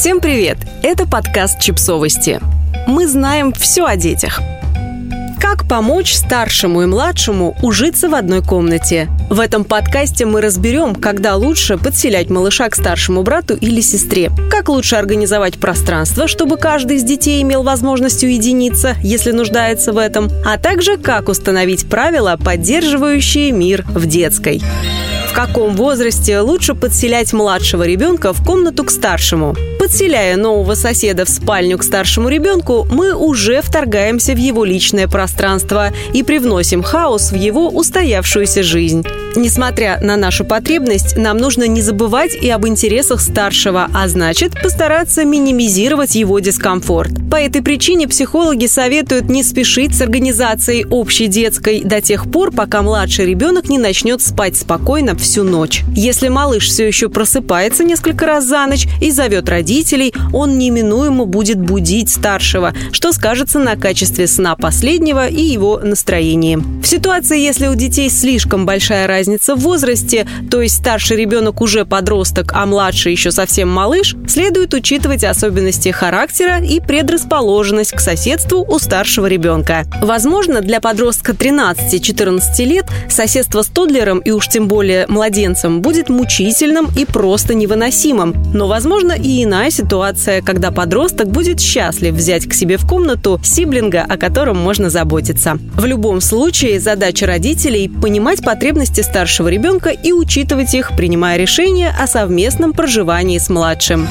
Всем привет! Это подкаст «Чипсовости». Мы знаем все о детях. Как помочь старшему и младшему ужиться в одной комнате? В этом подкасте мы разберем, когда лучше подселять малыша к старшему брату или сестре, как лучше организовать пространство, чтобы каждый из детей имел возможность уединиться, если нуждается в этом, а также как установить правила, поддерживающие мир в детской. В каком возрасте лучше подселять младшего ребенка в комнату к старшему? Подселяя нового соседа в спальню к старшему ребенку, мы уже вторгаемся в его личное пространство и привносим хаос в его устоявшуюся жизнь. Несмотря на нашу потребность, нам нужно не забывать и об интересах старшего, а значит постараться минимизировать его дискомфорт. По этой причине психологи советуют не спешить с организацией общей детской до тех пор, пока младший ребенок не начнет спать спокойно всю ночь. Если малыш все еще просыпается несколько раз за ночь и зовет родителей, он неминуемо будет будить старшего, что скажется на качестве сна последнего и его настроении. В ситуации, если у детей слишком большая разница в возрасте, то есть старший ребенок уже подросток, а младший еще совсем малыш, следует учитывать особенности характера и предрасположенность к соседству у старшего ребенка. Возможно, для подростка 13-14 лет соседство с Тодлером и уж тем более младенцем будет мучительным и просто невыносимым. Но, возможно, и иная ситуация, когда подросток будет счастлив взять к себе в комнату сиблинга, о котором можно заботиться. В любом случае, задача родителей – понимать потребности старшего ребенка и учитывать их, принимая решения о совместном проживании с младшим.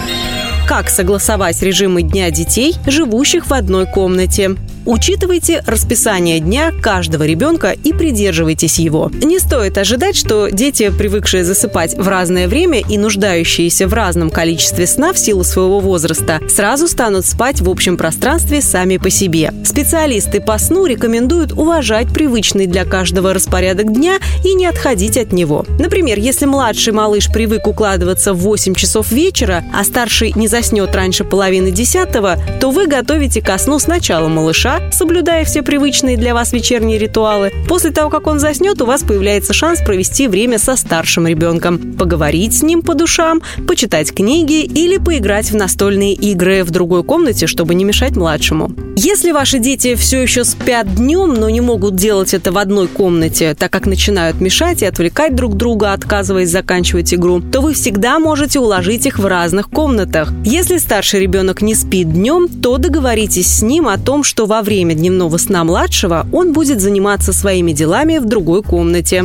Как согласовать режимы дня детей, живущих в одной комнате? Учитывайте расписание дня каждого ребенка и придерживайтесь его. Не стоит ожидать, что дети, привыкшие засыпать в разное время и нуждающиеся в разном количестве сна в силу своего возраста, сразу станут спать в общем пространстве сами по себе. Специалисты по сну рекомендуют уважать привычный для каждого распорядок дня и не отходить от него. Например, если младший малыш привык укладываться в 8 часов вечера, а старший не заснет раньше половины десятого, то вы готовите ко сну сначала малыша, соблюдая все привычные для вас вечерние ритуалы. После того, как он заснет, у вас появляется шанс провести время со старшим ребенком, поговорить с ним по душам, почитать книги или поиграть в настольные игры в другой комнате, чтобы не мешать младшему. Если ваши дети все еще спят днем, но не могут делать это в одной комнате, так как начинают мешать и отвлекать друг друга, отказываясь заканчивать игру, то вы всегда можете уложить их в разных комнатах. Если старший ребенок не спит днем, то договоритесь с ним о том, что во время дневного сна младшего он будет заниматься своими делами в другой комнате.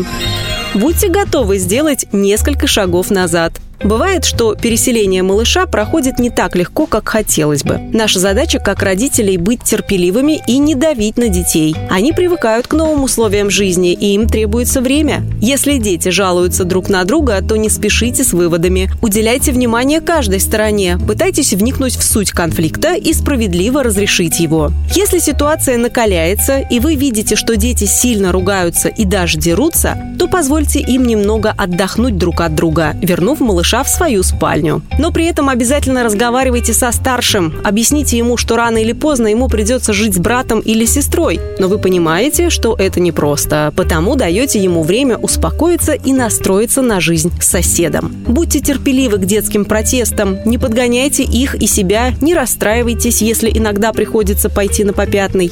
Будьте готовы сделать несколько шагов назад. Бывает, что переселение малыша проходит не так легко, как хотелось бы. Наша задача как родителей быть терпеливыми и не давить на детей. Они привыкают к новым условиям жизни, и им требуется время. Если дети жалуются друг на друга, то не спешите с выводами. Уделяйте внимание каждой стороне, пытайтесь вникнуть в суть конфликта и справедливо разрешить его. Если ситуация накаляется, и вы видите, что дети сильно ругаются и даже дерутся, то позвольте им немного отдохнуть друг от друга, вернув малыша малыша в свою спальню. Но при этом обязательно разговаривайте со старшим. Объясните ему, что рано или поздно ему придется жить с братом или сестрой. Но вы понимаете, что это непросто. Потому даете ему время успокоиться и настроиться на жизнь с соседом. Будьте терпеливы к детским протестам. Не подгоняйте их и себя. Не расстраивайтесь, если иногда приходится пойти на попятный.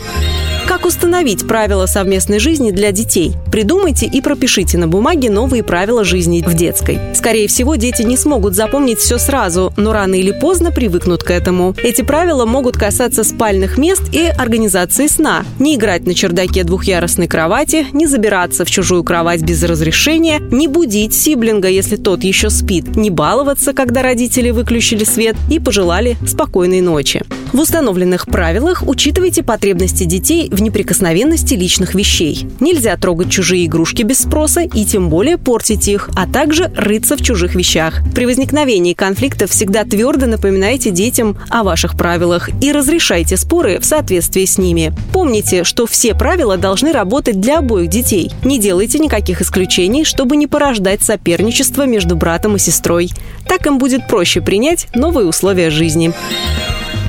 Как установить правила совместной жизни для детей? Придумайте и пропишите на бумаге новые правила жизни в детской. Скорее всего, дети не смогут запомнить все сразу, но рано или поздно привыкнут к этому. Эти правила могут касаться спальных мест и организации сна. Не играть на чердаке двухъярусной кровати, не забираться в чужую кровать без разрешения, не будить сиблинга, если тот еще спит, не баловаться, когда родители выключили свет и пожелали спокойной ночи. В установленных правилах учитывайте потребности детей в неприкосновенности личных вещей. Нельзя трогать чужие игрушки без спроса и тем более портить их, а также рыться в чужих вещах. При возникновении конфликтов всегда твердо напоминайте детям о ваших правилах и разрешайте споры в соответствии с ними. Помните, что все правила должны работать для обоих детей. Не делайте никаких исключений, чтобы не порождать соперничество между братом и сестрой. Так им будет проще принять новые условия жизни.